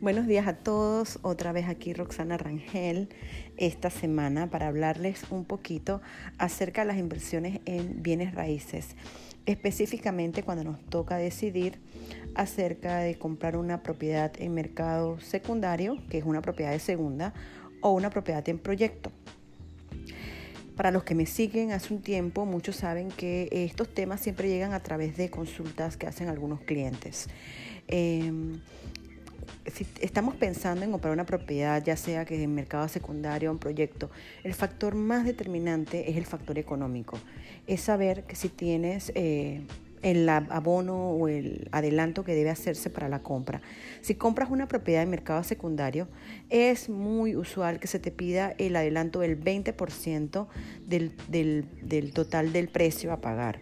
Buenos días a todos, otra vez aquí Roxana Rangel esta semana para hablarles un poquito acerca de las inversiones en bienes raíces, específicamente cuando nos toca decidir acerca de comprar una propiedad en mercado secundario, que es una propiedad de segunda, o una propiedad en proyecto. Para los que me siguen hace un tiempo, muchos saben que estos temas siempre llegan a través de consultas que hacen algunos clientes. Em, si estamos pensando en comprar una propiedad, ya sea que en mercado secundario o en proyecto, el factor más determinante es el factor económico. Es saber que si tienes eh, el abono o el adelanto que debe hacerse para la compra. Si compras una propiedad en mercado secundario, es muy usual que se te pida el adelanto del 20% del, del, del total del precio a pagar.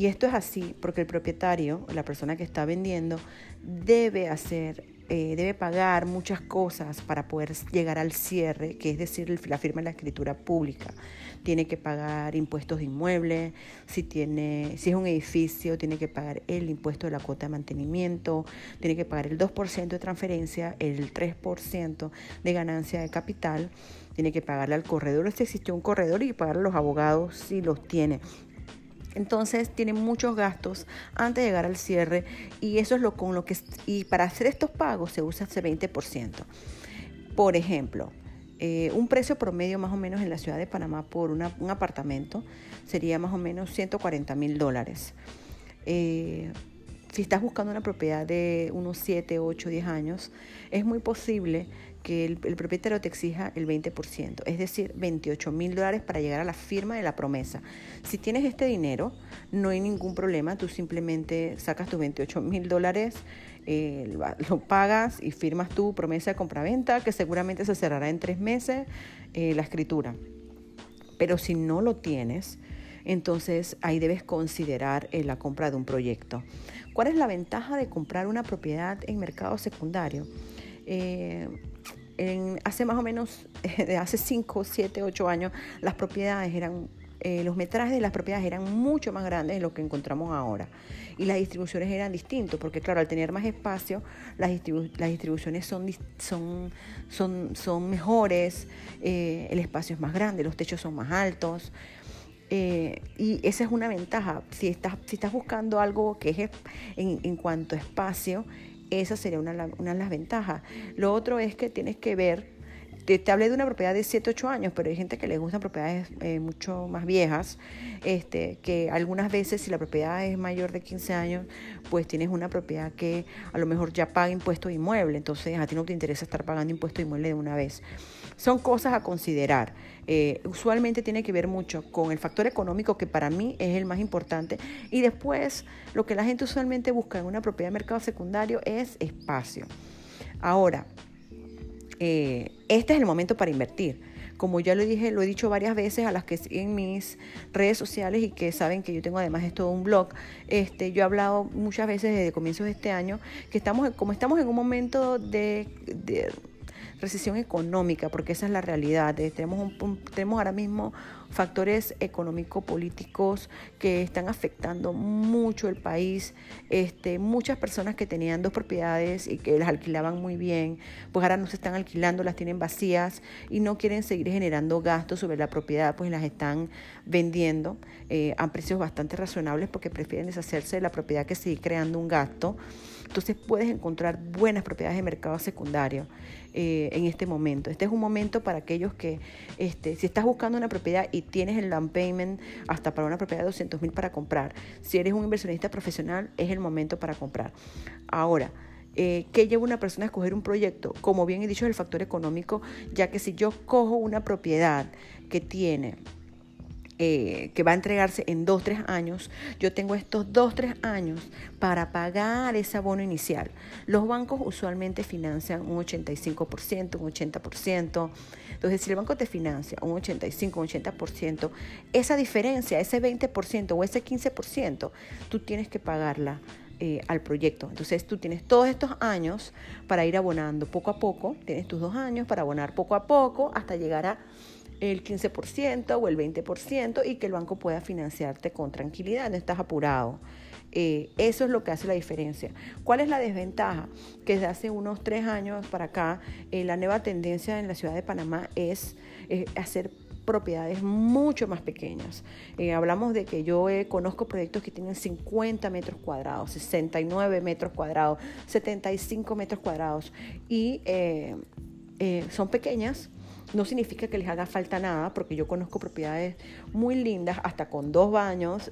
Y esto es así porque el propietario, la persona que está vendiendo, debe hacer eh, debe pagar muchas cosas para poder llegar al cierre, que es decir, la firma de la escritura pública. Tiene que pagar impuestos de inmueble, si, tiene, si es un edificio, tiene que pagar el impuesto de la cuota de mantenimiento, tiene que pagar el 2% de transferencia, el 3% de ganancia de capital, tiene que pagarle al corredor si existe un corredor y pagarle a los abogados si los tiene. Entonces tiene muchos gastos antes de llegar al cierre y eso es lo con lo que y para hacer estos pagos se usa ese 20%. Por ejemplo, eh, un precio promedio más o menos en la ciudad de Panamá por un apartamento sería más o menos 140 mil dólares. Eh, si estás buscando una propiedad de unos 7, 8, 10 años, es muy posible que el, propietario te exija el 20%, es decir, 28 mil dólares para llegar a la firma de la promesa. Si tienes este dinero, no hay ningún problema, tú simplemente sacas tus 28 mil dólares, eh, lo pagas y firmas tu promesa de compraventa, que seguramente se cerrará en tres meses eh, la escritura. Pero si no lo tienes, entonces ahí debes considerar eh, la compra de un proyecto. ¿Cuál es la ventaja de comprar una propiedad en mercado secundario? Eh, hace más o menos, de hace 5, 7, 8 años, las propiedades eran eh, los metrajes de las propiedades eran mucho más grandes de lo que encontramos ahora. Y las distribuciones eran distintas, porque claro, al tener más espacio, las, las distribuciones son, son, son, son mejores, el espacio es más grande, los techos son más altos. Eh, y esa es una ventaja. Si estás, si estás buscando algo que es en, en cuanto a espacio, esa sería una, de las ventajas. Lo otro es que tienes que ver, te, hablé de una propiedad de 7, 8 años, pero hay gente que le gustan propiedades eh, mucho más viejas, este, que algunas veces si la propiedad es mayor de 15 años, pues tienes una propiedad que a lo mejor ya paga impuesto de inmueble, entonces a ti no te interesa estar pagando impuesto de inmueble de una vez. Son cosas a considerar. Eh, usualmente tiene que ver mucho con el factor económico, que para mí es el más importante. Y después, lo que la gente usualmente busca en una propiedad de mercado secundario es espacio. Ahora, eh, este es el momento para invertir. Como ya lo dije, lo he dicho varias veces a las que siguen mis redes sociales y que saben que yo tengo además de todo un blog. Este, yo he hablado muchas veces desde comienzos de este año que estamos, como estamos en un momento de recesión económica, porque esa es la realidad. Tenemos, tenemos ahora mismo factores económico-políticos que están afectando mucho el país. Este, muchas personas que tenían dos propiedades y que las alquilaban muy bien, pues ahora no se están alquilando, las tienen vacías y no quieren seguir generando gastos sobre la propiedad, pues las están vendiendo eh, a precios bastante razonables porque prefieren deshacerse de la propiedad que seguir creando un gasto. Entonces puedes encontrar buenas propiedades de mercado secundario eh, en este momento. Este es un momento para aquellos que, este, si estás buscando una propiedad y tienes el down payment hasta para una propiedad de 200 mil para comprar, si eres un inversionista profesional, es el momento para comprar. Ahora, eh, ¿qué lleva una persona a escoger un proyecto? Como bien he dicho, es el factor económico, ya que si yo cojo una propiedad que tiene eh, que va a entregarse en dos, tres años, yo tengo estos dos, tres años para pagar ese abono inicial. Los bancos usualmente financian un 85%, un 80%. Entonces, si el banco te financia un 85, un 80%, esa diferencia, ese 20% o ese 15%, tú tienes que pagarla eh, al proyecto. Entonces tú tienes todos estos años para ir abonando poco a poco, tienes tus dos años para abonar poco a poco hasta llegar a el 15% o el 20% y que el banco pueda financiarte con tranquilidad, no estás apurado. Eh, eso es lo que hace la diferencia. ¿Cuál es la desventaja? Que desde hace unos tres años para acá, eh, la nueva tendencia en la ciudad de Panamá es hacer propiedades mucho más pequeñas. Eh, hablamos de que yo conozco proyectos que tienen 50 metros cuadrados, 69 metros cuadrados, 75 metros cuadrados y son pequeñas. No significa que les haga falta nada, porque yo conozco propiedades muy lindas, hasta con dos baños,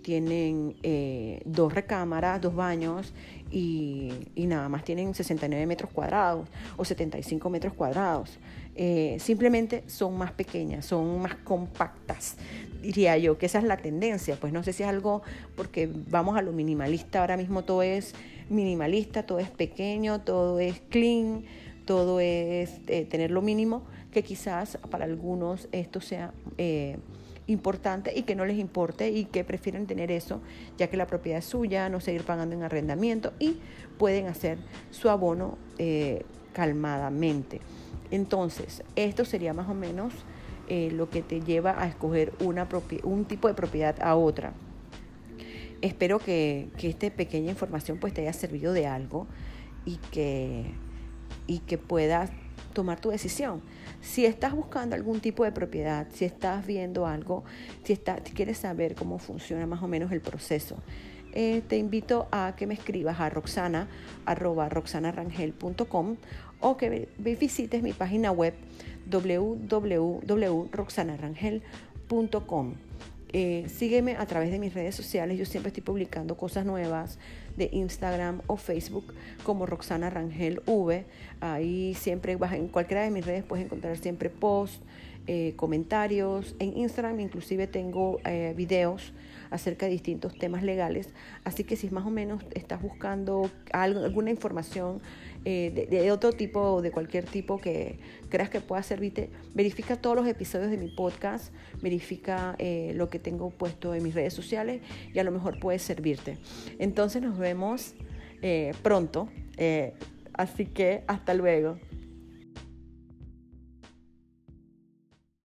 tienen eh, dos recámaras, dos baños y, nada más tienen 69 metros cuadrados o 75 metros cuadrados. Eh, simplemente son más pequeñas, son más compactas. Diría yo que esa es la tendencia. Pues no sé si es algo porque vamos a lo minimalista. Ahora mismo todo es minimalista, todo es pequeño, todo es clean, todo es eh, tener lo mínimo, que quizás para algunos esto sea importante y que no les importe y que prefieren tener eso, ya que la propiedad es suya, no seguir pagando en arrendamiento y pueden hacer su abono eh, calmadamente. Entonces, esto sería más o menos eh, lo que te lleva a escoger una un tipo de propiedad a otra. Espero que, que esta pequeña información pues te haya servido de algo y que, y que puedas tomar tu decisión. Si estás buscando algún tipo de propiedad, si estás viendo algo, si, quieres saber cómo funciona más o menos el proceso, eh, te invito a que me escribas a roxana, arroba o que visites mi página web www.roxanarangel.com. Eh, sígueme a través de mis redes sociales, yo siempre estoy publicando cosas nuevas de Instagram o Facebook como Roxana Rangel V. Ahí siempre en cualquiera de mis redes puedes encontrar siempre posts, eh, comentarios. En Instagram inclusive tengo eh, videos acerca de distintos temas legales. Así que si más o menos estás buscando alguna información eh, de, otro tipo o de cualquier tipo que creas que pueda servirte, verifica todos los episodios de mi podcast, verifica eh, lo que tengo puesto en mis redes sociales y a lo mejor puede servirte. Entonces nos vemos pronto. así que hasta luego.